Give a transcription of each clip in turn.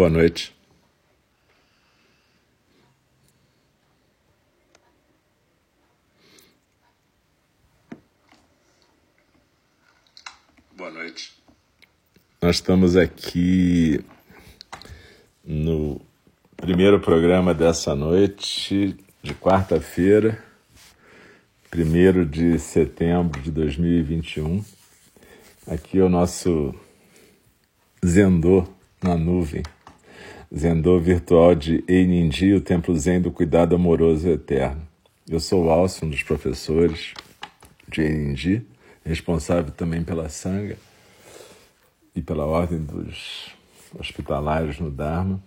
Boa noite. Boa noite. Nós estamos aqui no primeiro programa dessa noite, de quarta-feira, 1 de setembro de 2021. Aqui é o nosso Zendô na nuvem. Zendô virtual de Einindi, o Templo Zen do Cuidado Amoroso Eterno. Eu sou o Alcio, um dos professores de Einindi, responsável também pela Sangha e pela Ordem dos Hospitalários no Dharma.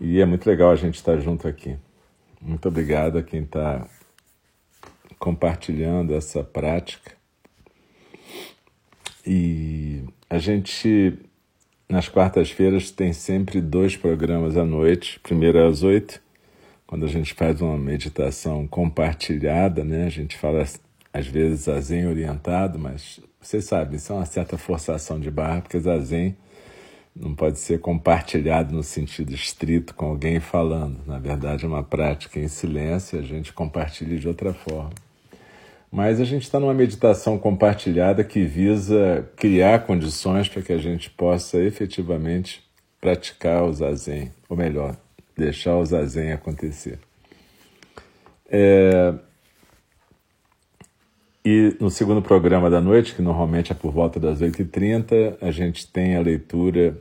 E é muito legal a gente estar junto aqui. Muito obrigado a quem está compartilhando essa prática. E a gente nas quartas-feiras tem sempre dois programas à noite. Primeiro é às oito, quando a gente faz uma meditação compartilhada, né? A gente fala às vezes zazen orientado, mas vocês sabem, isso é uma certa forçação de barra, porque zazen não pode ser compartilhado no sentido estrito com alguém falando. Na verdade, é uma prática em silêncio, a gente compartilha de outra forma. Mas a gente está numa meditação compartilhada que visa criar condições para que a gente possa efetivamente praticar o zazen, ou melhor, deixar o zazen acontecer. É... E no segundo programa da noite, que normalmente é por volta das 8h30, a gente tem a leitura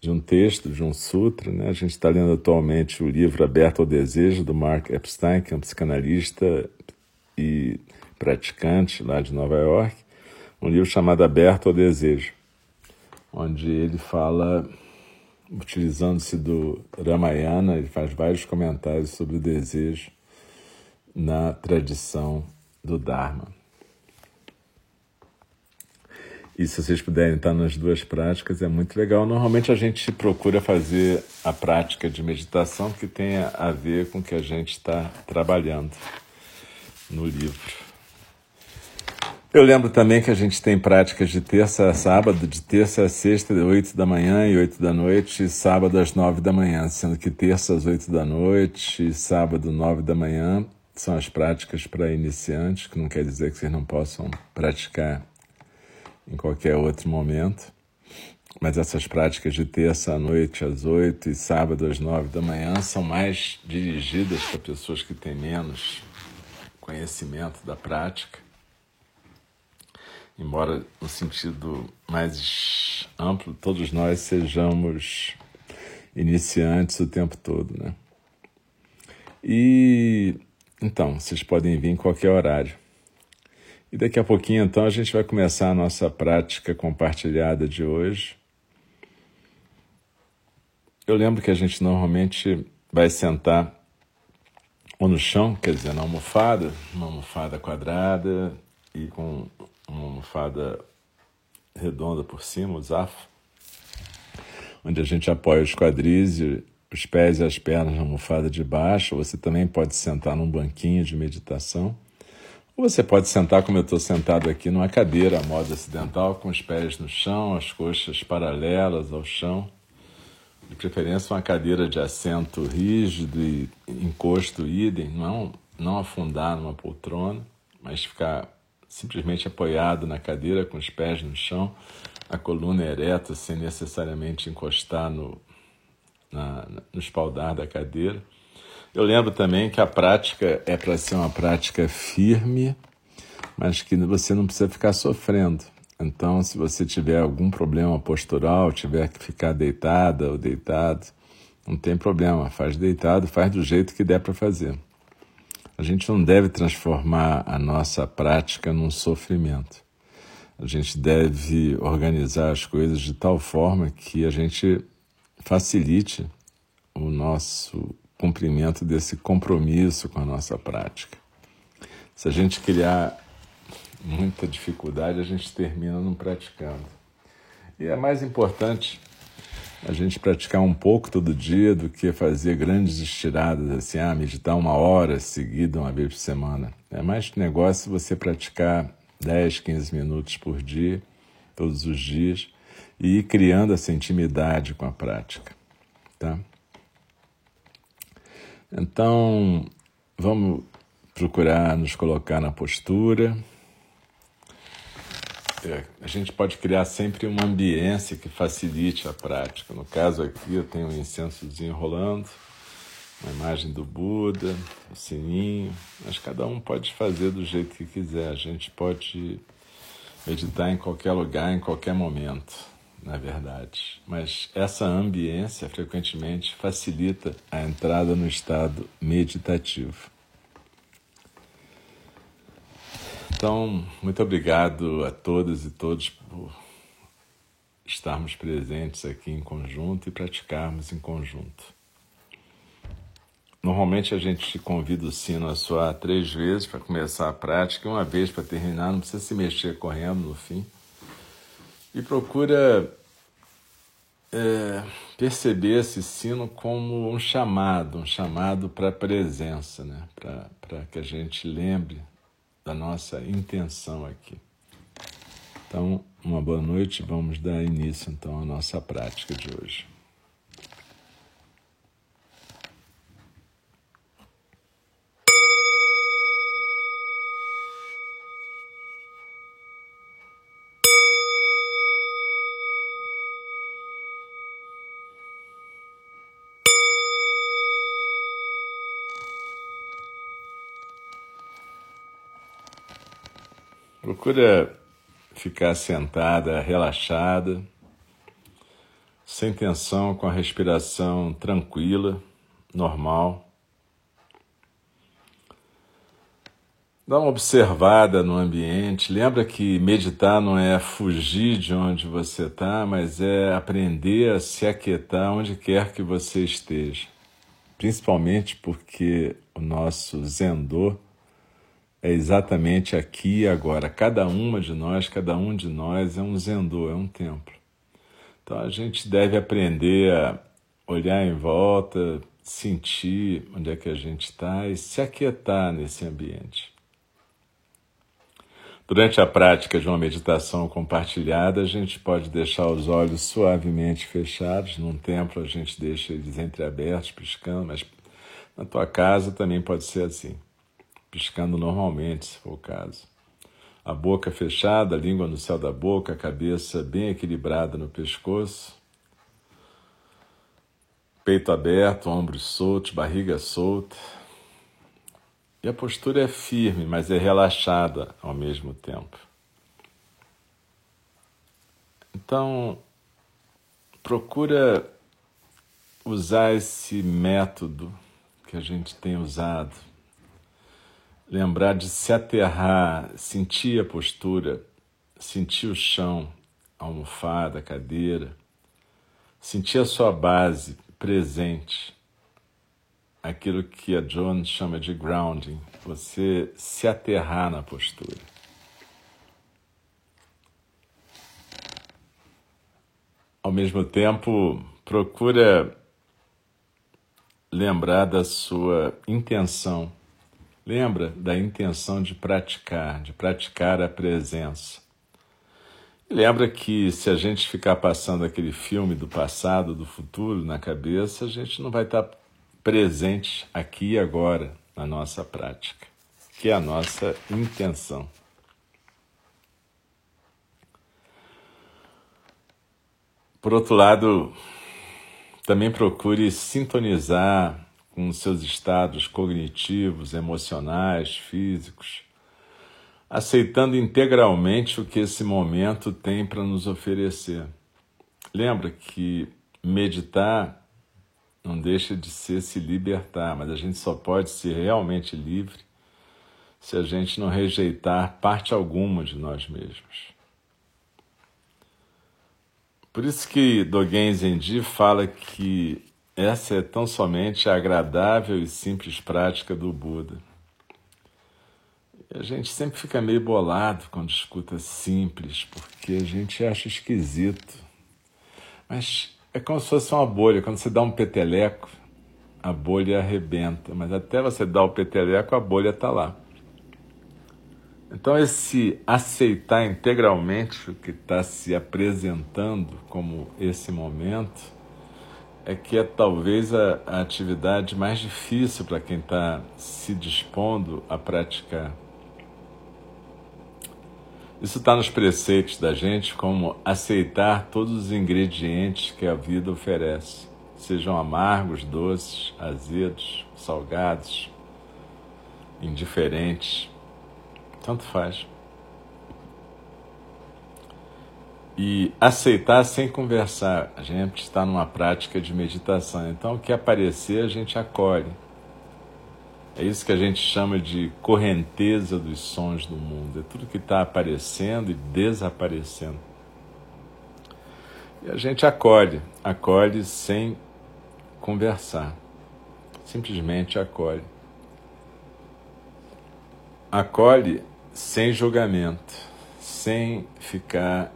de um texto, de um sutra. Né? A gente está lendo atualmente o livro Aberto ao Desejo, do Mark Epstein, que é um psicanalista e praticante lá de Nova York, um livro chamado Aberto ao Desejo, onde ele fala, utilizando-se do Ramayana, ele faz vários comentários sobre o desejo na tradição do Dharma. E se vocês puderem estar nas duas práticas, é muito legal. Normalmente a gente procura fazer a prática de meditação que tenha a ver com o que a gente está trabalhando no livro. Eu lembro também que a gente tem práticas de terça a sábado, de terça a sexta, de 8 da manhã e 8 da noite, e sábado às 9 da manhã, sendo que terça às 8 da noite e sábado 9 da manhã são as práticas para iniciantes, que não quer dizer que vocês não possam praticar em qualquer outro momento. Mas essas práticas de terça à noite às 8 e sábado às 9 da manhã são mais dirigidas para pessoas que têm menos conhecimento da prática embora no sentido mais amplo, todos nós sejamos iniciantes o tempo todo, né? E então, vocês podem vir em qualquer horário. E daqui a pouquinho, então, a gente vai começar a nossa prática compartilhada de hoje. Eu lembro que a gente normalmente vai sentar ou no chão, quer dizer, na almofada, uma almofada quadrada e com uma almofada redonda por cima, o zafo, onde a gente apoia os quadris, os pés e as pernas na almofada de baixo. Você também pode sentar num banquinho de meditação. Ou você pode sentar como eu estou sentado aqui numa cadeira à moda ocidental, com os pés no chão, as coxas paralelas ao chão. De preferência uma cadeira de assento rígido e encosto idem, não, não afundar numa poltrona, mas ficar simplesmente apoiado na cadeira com os pés no chão, a coluna ereta, sem necessariamente encostar no, na, no espaldar da cadeira. Eu lembro também que a prática é para ser uma prática firme, mas que você não precisa ficar sofrendo. Então, se você tiver algum problema postural, tiver que ficar deitada ou deitado, não tem problema, faz deitado, faz do jeito que der para fazer. A gente não deve transformar a nossa prática num sofrimento. A gente deve organizar as coisas de tal forma que a gente facilite o nosso cumprimento desse compromisso com a nossa prática. Se a gente criar muita dificuldade, a gente termina não praticando. E é mais importante a gente praticar um pouco todo dia do que fazer grandes estiradas, assim, ah, meditar uma hora seguida, uma vez por semana. É mais negócio você praticar 10, 15 minutos por dia, todos os dias, e ir criando essa intimidade com a prática, tá? Então, vamos procurar nos colocar na postura. É, a gente pode criar sempre uma ambiência que facilite a prática. No caso aqui, eu tenho um incensozinho rolando, uma imagem do Buda, o sininho, mas cada um pode fazer do jeito que quiser. A gente pode meditar em qualquer lugar, em qualquer momento na verdade. Mas essa ambiência frequentemente facilita a entrada no estado meditativo. Então, muito obrigado a todas e todos por estarmos presentes aqui em conjunto e praticarmos em conjunto. Normalmente a gente convida o sino a soar três vezes para começar a prática e uma vez para terminar, não precisa se mexer correndo no fim e procura é, perceber esse sino como um chamado, um chamado para a presença, né? para que a gente lembre da nossa intenção aqui. Então, uma boa noite, vamos dar início então à nossa prática de hoje. Procura ficar sentada, relaxada, sem tensão, com a respiração tranquila, normal. Dá uma observada no ambiente. Lembra que meditar não é fugir de onde você está, mas é aprender a se aquietar onde quer que você esteja. Principalmente porque o nosso Zendô é exatamente aqui e agora. Cada uma de nós, cada um de nós é um zendô, é um templo. Então a gente deve aprender a olhar em volta, sentir onde é que a gente está e se aquietar nesse ambiente. Durante a prática de uma meditação compartilhada, a gente pode deixar os olhos suavemente fechados. Num templo, a gente deixa eles entreabertos, piscando, mas na tua casa também pode ser assim piscando normalmente, se for o caso. A boca fechada, a língua no céu da boca, a cabeça bem equilibrada no pescoço. Peito aberto, ombros soltos, barriga solta. E a postura é firme, mas é relaxada ao mesmo tempo. Então, procura usar esse método que a gente tem usado lembrar de se aterrar, sentir a postura, sentir o chão, a almofada, a cadeira, sentir a sua base presente, aquilo que a John chama de grounding, você se aterrar na postura. Ao mesmo tempo, procura lembrar da sua intenção Lembra da intenção de praticar, de praticar a presença. Lembra que se a gente ficar passando aquele filme do passado, do futuro na cabeça, a gente não vai estar presente aqui e agora na nossa prática, que é a nossa intenção. Por outro lado, também procure sintonizar com seus estados cognitivos, emocionais, físicos, aceitando integralmente o que esse momento tem para nos oferecer. Lembra que meditar não deixa de ser se libertar, mas a gente só pode ser realmente livre se a gente não rejeitar parte alguma de nós mesmos. Por isso que Dogen Zenji fala que essa é tão somente a agradável e simples prática do Buda. E a gente sempre fica meio bolado quando escuta simples, porque a gente acha esquisito. Mas é como se fosse uma bolha. Quando você dá um peteleco, a bolha arrebenta. Mas até você dar o peteleco, a bolha está lá. Então, esse aceitar integralmente o que está se apresentando como esse momento é que é talvez a, a atividade mais difícil para quem está se dispondo a praticar. Isso está nos preceitos da gente como aceitar todos os ingredientes que a vida oferece, sejam amargos, doces, azedos, salgados, indiferentes, tanto faz. E aceitar sem conversar. A gente está numa prática de meditação, então o que aparecer a gente acolhe. É isso que a gente chama de correnteza dos sons do mundo. É tudo que está aparecendo e desaparecendo. E a gente acolhe, acolhe sem conversar. Simplesmente acolhe. Acolhe sem julgamento, sem ficar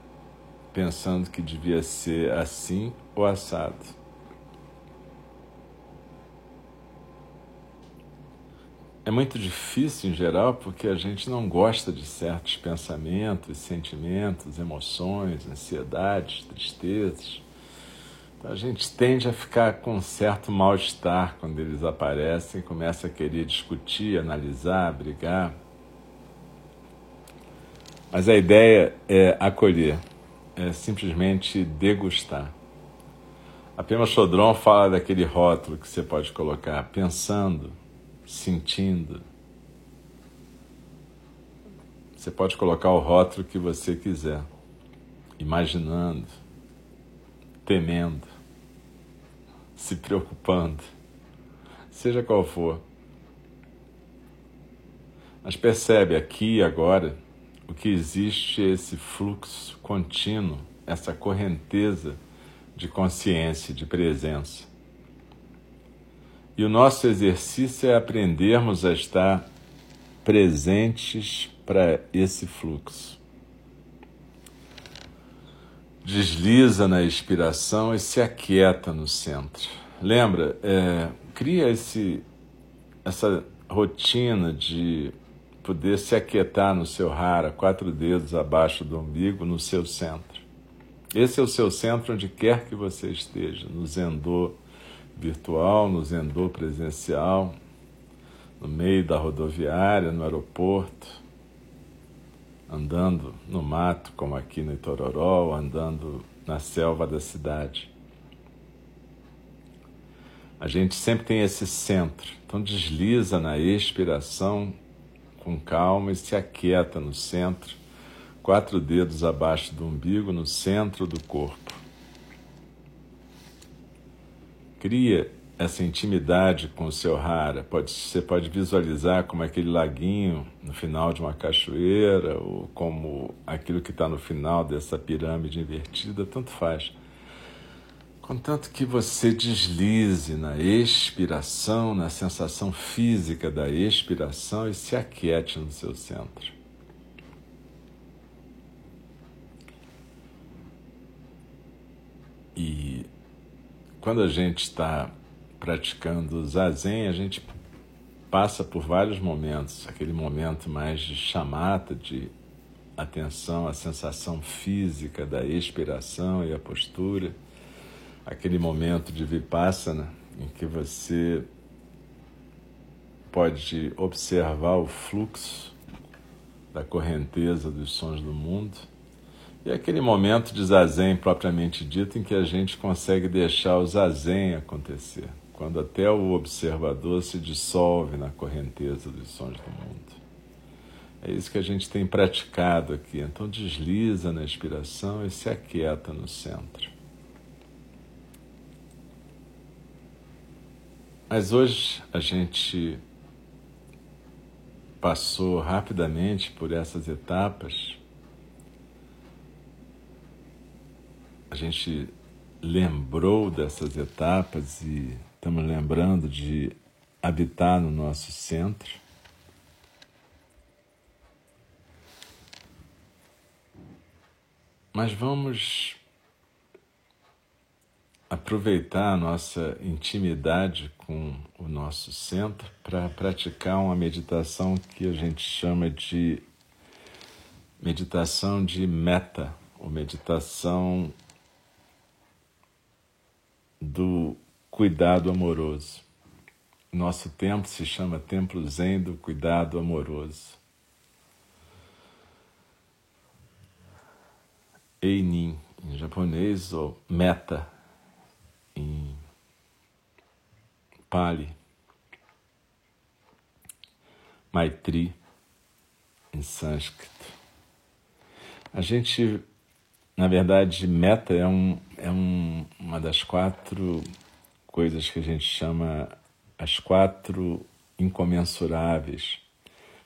pensando que devia ser assim ou assado. É muito difícil em geral porque a gente não gosta de certos pensamentos, sentimentos, emoções, ansiedades, tristezas. Então a gente tende a ficar com um certo mal-estar quando eles aparecem começa a querer discutir, analisar, brigar. Mas a ideia é acolher, é simplesmente degustar. A Pema Chodron fala daquele rótulo que você pode colocar pensando sentindo. Você pode colocar o rótulo que você quiser, imaginando, temendo, se preocupando, seja qual for. Mas percebe aqui agora que existe esse fluxo contínuo, essa correnteza de consciência, de presença. E o nosso exercício é aprendermos a estar presentes para esse fluxo. Desliza na expiração e se aquieta no centro. Lembra, é, cria esse, essa rotina de poder se aquietar no seu rara, quatro dedos abaixo do umbigo, no seu centro. Esse é o seu centro onde quer que você esteja, no Zendô virtual, no Zendô presencial, no meio da rodoviária, no aeroporto, andando no mato, como aqui no Itororó, andando na selva da cidade. A gente sempre tem esse centro, então desliza na expiração com calma e se aquieta no centro, quatro dedos abaixo do umbigo, no centro do corpo cria essa intimidade com o seu rara. Pode, você pode visualizar como aquele laguinho no final de uma cachoeira, ou como aquilo que está no final dessa pirâmide invertida, tanto faz. Contanto que você deslize na expiração, na sensação física da expiração e se aquiete no seu centro. E quando a gente está praticando zazen, a gente passa por vários momentos, aquele momento mais de chamata, de atenção à sensação física da expiração e a postura, aquele momento de vipassana em que você pode observar o fluxo da correnteza dos sons do mundo e aquele momento de zazen propriamente dito em que a gente consegue deixar o zazen acontecer, quando até o observador se dissolve na correnteza dos sons do mundo. É isso que a gente tem praticado aqui. Então desliza na expiração e se aquieta no centro. Mas hoje a gente passou rapidamente por essas etapas a gente lembrou dessas etapas e estamos lembrando de habitar no nosso centro. Mas vamos aproveitar a nossa intimidade com o nosso centro para praticar uma meditação que a gente chama de meditação de meta, ou meditação do cuidado amoroso. Nosso templo se chama Templo Zen do Cuidado Amoroso. Einin, em japonês, ou meta, em Pali. Maitri, em sânscrito. A gente, na verdade, meta é, um, é um, uma das quatro coisas que a gente chama as quatro incomensuráveis,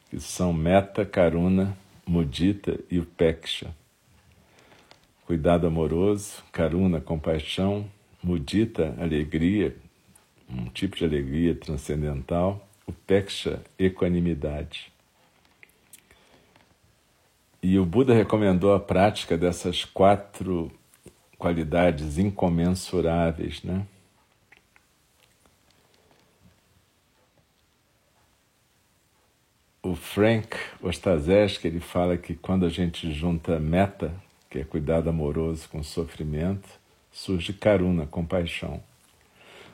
que são meta, karuna, mudita e upeksha. Cuidado amoroso, karuna, compaixão, mudita, alegria, um tipo de alegria transcendental, upeksha, equanimidade. E o Buda recomendou a prática dessas quatro qualidades incomensuráveis, né? o Frank Ostazeski, ele fala que quando a gente junta meta, que é cuidado amoroso com sofrimento, surge karuna, compaixão.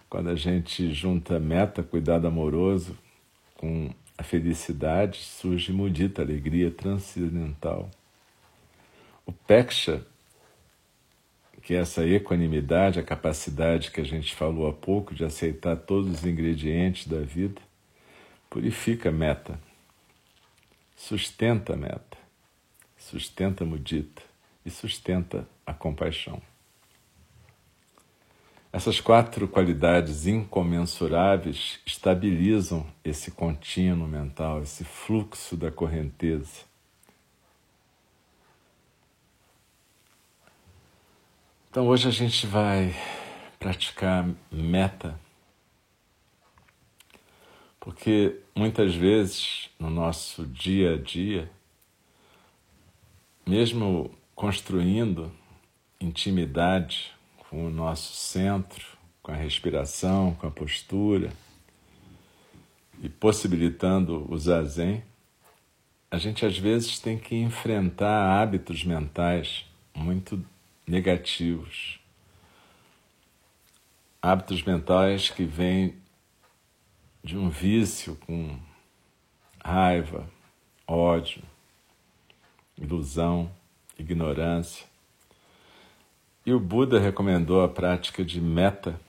Quando a gente junta meta, cuidado amoroso com a felicidade, surge mudita, alegria transcendental. O peksha, que é essa equanimidade, a capacidade que a gente falou há pouco de aceitar todos os ingredientes da vida, purifica meta, sustenta a meta, sustenta a mudita e sustenta a compaixão. Essas quatro qualidades incomensuráveis estabilizam esse contínuo mental, esse fluxo da correnteza. Então hoje a gente vai praticar meta porque muitas vezes no nosso dia a dia, mesmo construindo intimidade com o nosso centro, com a respiração, com a postura e possibilitando o zazen, a gente às vezes tem que enfrentar hábitos mentais muito negativos. Hábitos mentais que vêm de um vício com raiva, ódio, ilusão, ignorância. E o Buda recomendou a prática de meta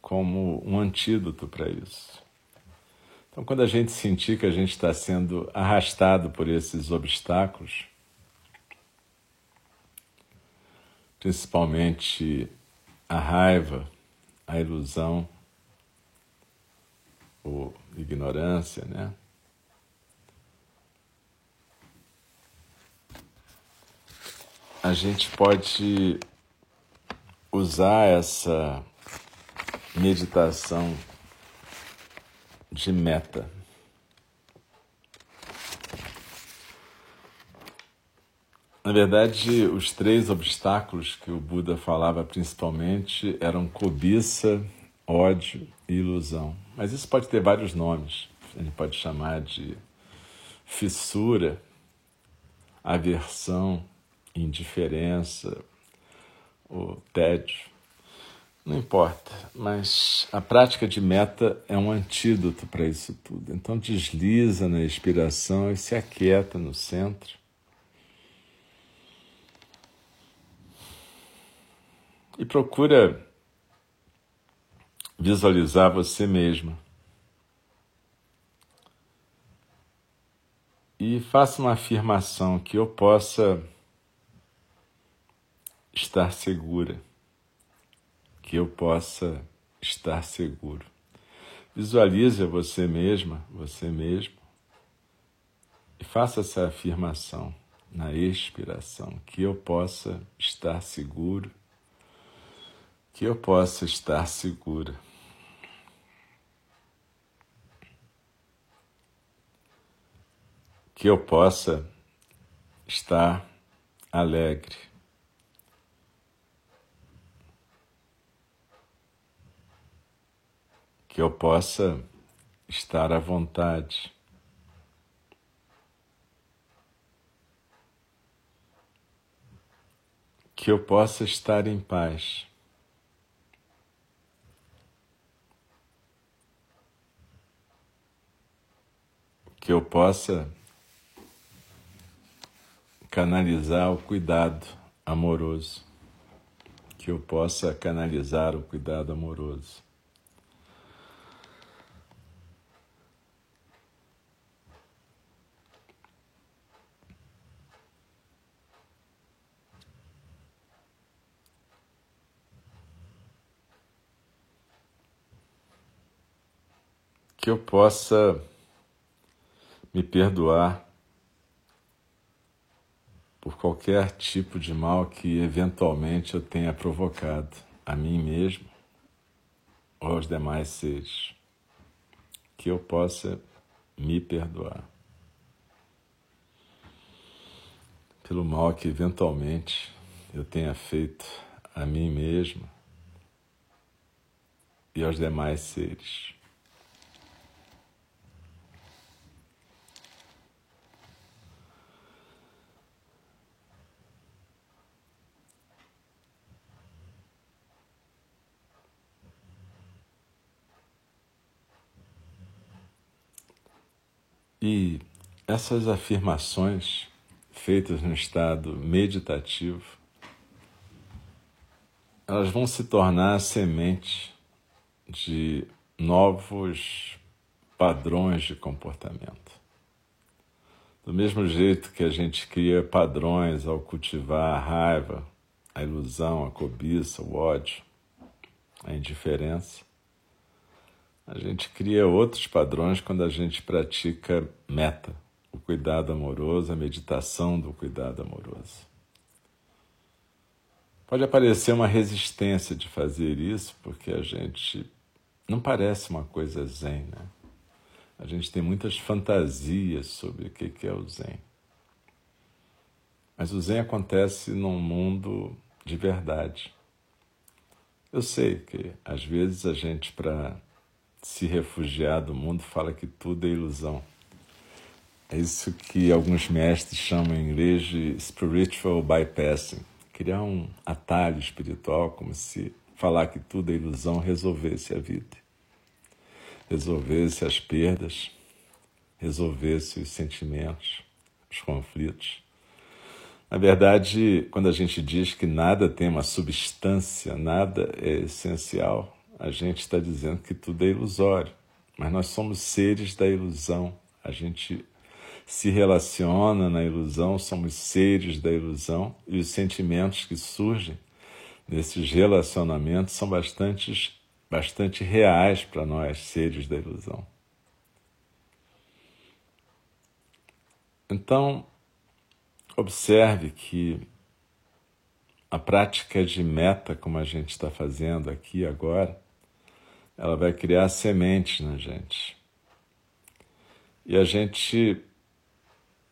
como um antídoto para isso. Então, quando a gente sentir que a gente está sendo arrastado por esses obstáculos, principalmente a raiva, a ilusão, ou ignorância, né? A gente pode usar essa meditação de meta. Na verdade, os três obstáculos que o Buda falava principalmente eram cobiça, ódio e ilusão. Mas isso pode ter vários nomes. Gente pode chamar de fissura, aversão, indiferença, ou tédio. Não importa, mas a prática de meta é um antídoto para isso tudo. Então desliza na expiração e se aquieta no centro. E procura visualizar você mesma. E faça uma afirmação que eu possa estar segura, que eu possa estar seguro. Visualize você mesma, você mesmo, e faça essa afirmação na expiração, que eu possa estar seguro, que eu possa estar segura. que eu possa estar alegre. que eu possa estar à vontade. Que eu possa estar em paz. Que eu possa canalizar o cuidado amoroso. Que eu possa canalizar o cuidado amoroso. Que eu possa me perdoar por qualquer tipo de mal que eventualmente eu tenha provocado a mim mesmo ou aos demais seres. Que eu possa me perdoar pelo mal que eventualmente eu tenha feito a mim mesmo e aos demais seres. E essas afirmações feitas no estado meditativo, elas vão se tornar a semente de novos padrões de comportamento. Do mesmo jeito que a gente cria padrões ao cultivar a raiva, a ilusão, a cobiça, o ódio, a indiferença, a gente cria outros padrões quando a gente pratica meta, o cuidado amoroso, a meditação do cuidado amoroso. Pode aparecer uma resistência de fazer isso, porque a gente não parece uma coisa zen, né? A gente tem muitas fantasias sobre o que é o zen. Mas o zen acontece num mundo de verdade. Eu sei que às vezes a gente, para se refugiar do mundo, fala que tudo é ilusão. É isso que alguns mestres chamam em inglês de spiritual bypassing criar um atalho espiritual, como se falar que tudo é ilusão resolvesse a vida, resolvesse as perdas, resolvesse os sentimentos, os conflitos. Na verdade, quando a gente diz que nada tem uma substância, nada é essencial, a gente está dizendo que tudo é ilusório, mas nós somos seres da ilusão. A gente se relaciona na ilusão, somos seres da ilusão e os sentimentos que surgem nesses relacionamentos são bastante, bastante reais para nós, seres da ilusão. Então, observe que a prática de meta, como a gente está fazendo aqui agora, ela vai criar sementes na gente. E a gente,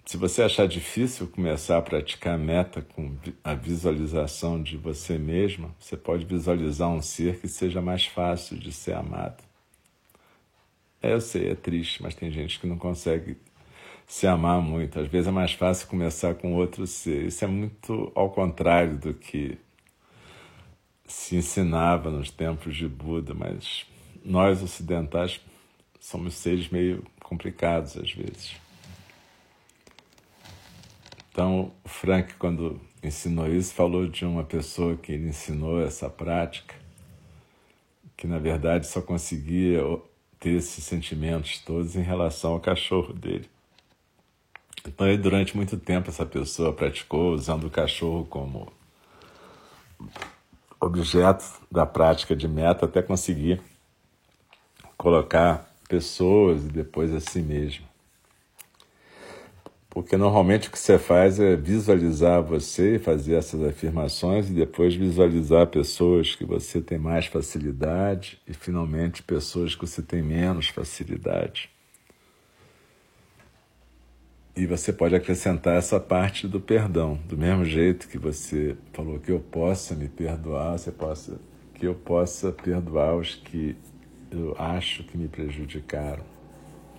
se você achar difícil começar a praticar meta com a visualização de você mesma, você pode visualizar um ser que seja mais fácil de ser amado. É, eu sei, é triste, mas tem gente que não consegue se amar muito. Às vezes é mais fácil começar com outro ser. Isso é muito ao contrário do que se ensinava nos tempos de Buda, mas nós ocidentais somos seres meio complicados às vezes. Então, o Frank, quando ensinou isso, falou de uma pessoa que ele ensinou essa prática, que na verdade só conseguia ter esses sentimentos todos em relação ao cachorro dele. Então, durante muito tempo, essa pessoa praticou usando o cachorro como objeto da prática de meta até conseguir colocar pessoas e depois a si mesmo. Porque normalmente o que você faz é visualizar você e fazer essas afirmações e depois visualizar pessoas que você tem mais facilidade e finalmente pessoas que você tem menos facilidade. E você pode acrescentar essa parte do perdão, do mesmo jeito que você falou que eu possa me perdoar, você possa que eu possa perdoar os que eu acho que me prejudicaram,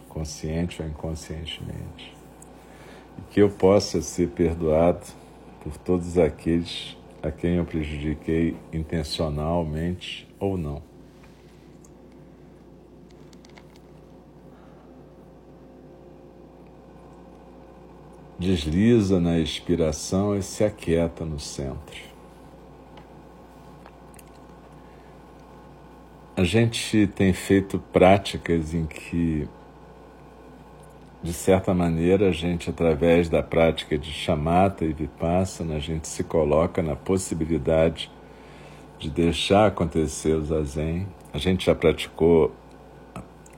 consciente ou inconscientemente. E que eu possa ser perdoado por todos aqueles a quem eu prejudiquei intencionalmente ou não. Desliza na expiração e se aquieta no centro. A gente tem feito práticas em que, de certa maneira, a gente, através da prática de chamata e vipassana, a gente se coloca na possibilidade de deixar acontecer o zazen. A gente já praticou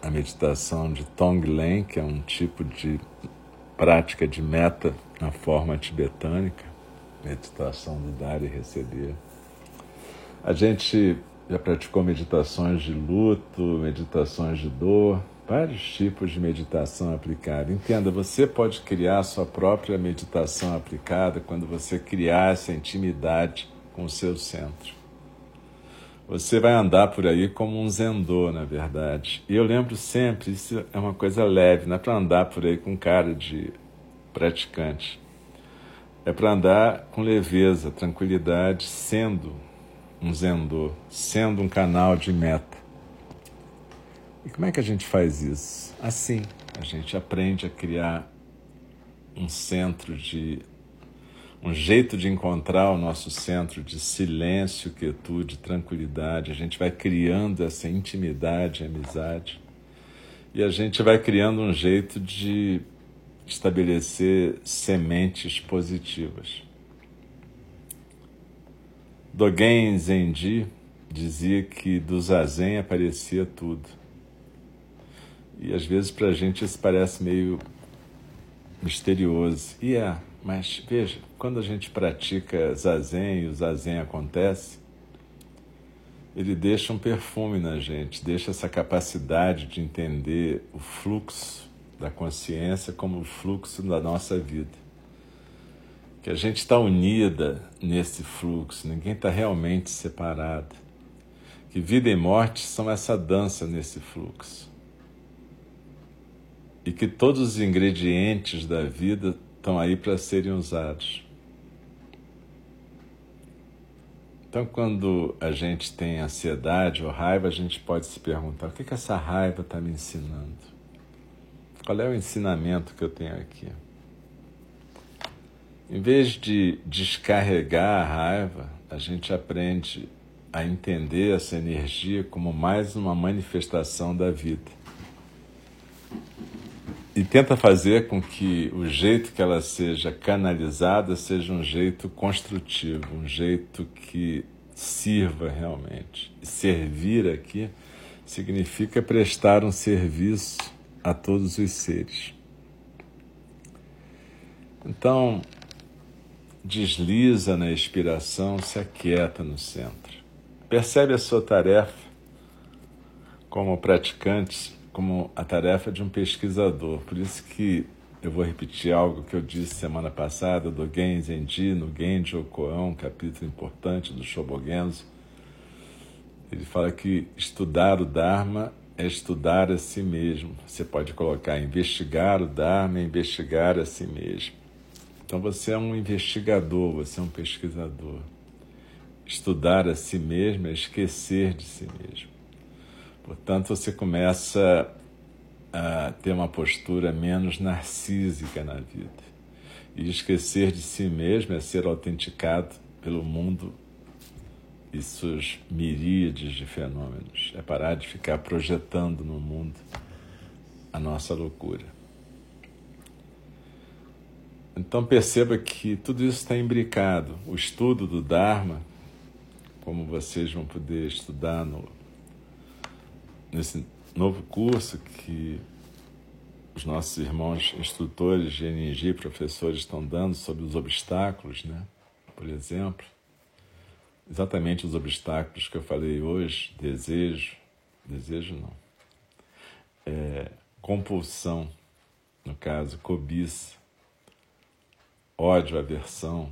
a meditação de Tonglen, que é um tipo de prática de meta na forma tibetânica, meditação do dar e receber. A gente já praticou meditações de luto, meditações de dor, vários tipos de meditação aplicada. Entenda, você pode criar a sua própria meditação aplicada quando você criar essa intimidade com o seu centro. Você vai andar por aí como um zendô, na verdade. E eu lembro sempre, isso é uma coisa leve, não é para andar por aí com cara de praticante. É para andar com leveza, tranquilidade, sendo um Zendô, sendo um canal de meta. E como é que a gente faz isso? Assim, a gente aprende a criar um centro de. um jeito de encontrar o nosso centro de silêncio, quietude, tranquilidade. A gente vai criando essa intimidade, amizade. E a gente vai criando um jeito de estabelecer sementes positivas. Dogen Zenji dizia que do zazen aparecia tudo. E às vezes para a gente isso parece meio misterioso. E é, mas veja, quando a gente pratica zazen e o zazen acontece, ele deixa um perfume na gente, deixa essa capacidade de entender o fluxo da consciência como o fluxo da nossa vida que a gente está unida nesse fluxo, ninguém está realmente separado. Que vida e morte são essa dança nesse fluxo. E que todos os ingredientes da vida estão aí para serem usados. Então, quando a gente tem ansiedade ou raiva, a gente pode se perguntar: o que, que essa raiva está me ensinando? Qual é o ensinamento que eu tenho aqui? Em vez de descarregar a raiva, a gente aprende a entender essa energia como mais uma manifestação da vida. E tenta fazer com que o jeito que ela seja canalizada seja um jeito construtivo, um jeito que sirva realmente. Servir aqui significa prestar um serviço a todos os seres. Então, desliza na expiração, se aquieta no centro. Percebe a sua tarefa como praticante, como a tarefa de um pesquisador. Por isso que eu vou repetir algo que eu disse semana passada do Gen Zenji, no Genji Okoan, um capítulo importante do Shobogenzo. Ele fala que estudar o Dharma é estudar a si mesmo. Você pode colocar investigar o Dharma é investigar a si mesmo. Então você é um investigador, você é um pesquisador. Estudar a si mesmo é esquecer de si mesmo. Portanto, você começa a ter uma postura menos narcísica na vida. E esquecer de si mesmo é ser autenticado pelo mundo e suas miríades de fenômenos. É parar de ficar projetando no mundo a nossa loucura. Então perceba que tudo isso está imbricado. O estudo do Dharma, como vocês vão poder estudar no, nesse novo curso que os nossos irmãos instrutores de energia, professores estão dando sobre os obstáculos, né? Por exemplo, exatamente os obstáculos que eu falei hoje, desejo, desejo não, é, compulsão, no caso, cobiça, ódio, aversão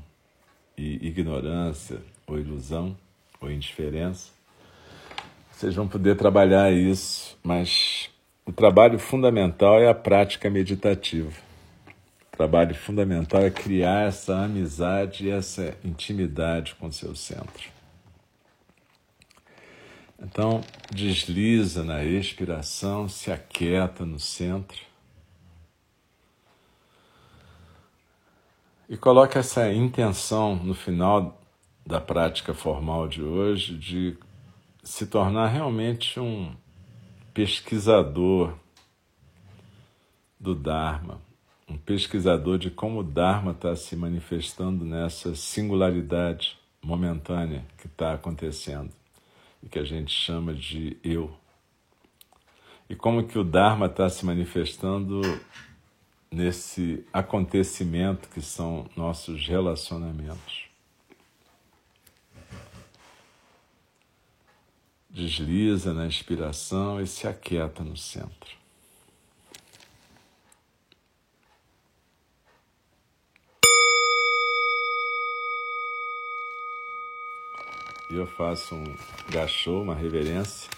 e ignorância ou ilusão ou indiferença, vocês vão poder trabalhar isso, mas o trabalho fundamental é a prática meditativa. O trabalho fundamental é criar essa amizade e essa intimidade com o seu centro. Então, desliza na expiração, se aquieta no centro. E coloca essa intenção no final da prática formal de hoje de se tornar realmente um pesquisador do Dharma, um pesquisador de como o Dharma está se manifestando nessa singularidade momentânea que está acontecendo e que a gente chama de eu. E como que o Dharma está se manifestando nesse acontecimento que são nossos relacionamentos. Desliza na inspiração e se aquieta no centro. E eu faço um gachô, uma reverência,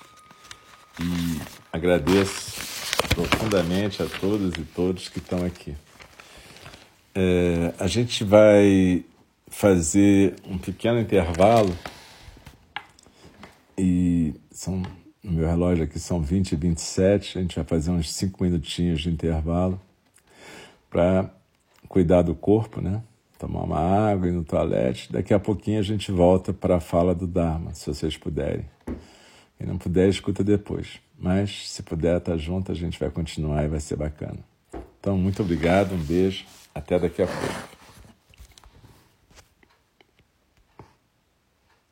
e agradeço profundamente a todas e todos que estão aqui. É, a gente vai fazer um pequeno intervalo e são no meu relógio aqui são 20 e 27, a gente vai fazer uns 5 minutinhos de intervalo para cuidar do corpo, né? Tomar uma água e no toalete. Daqui a pouquinho a gente volta para a fala do Dharma, se vocês puderem. Quem não puder, escuta depois. Mas se puder estar junto, a gente vai continuar e vai ser bacana. Então, muito obrigado, um beijo, até daqui a pouco.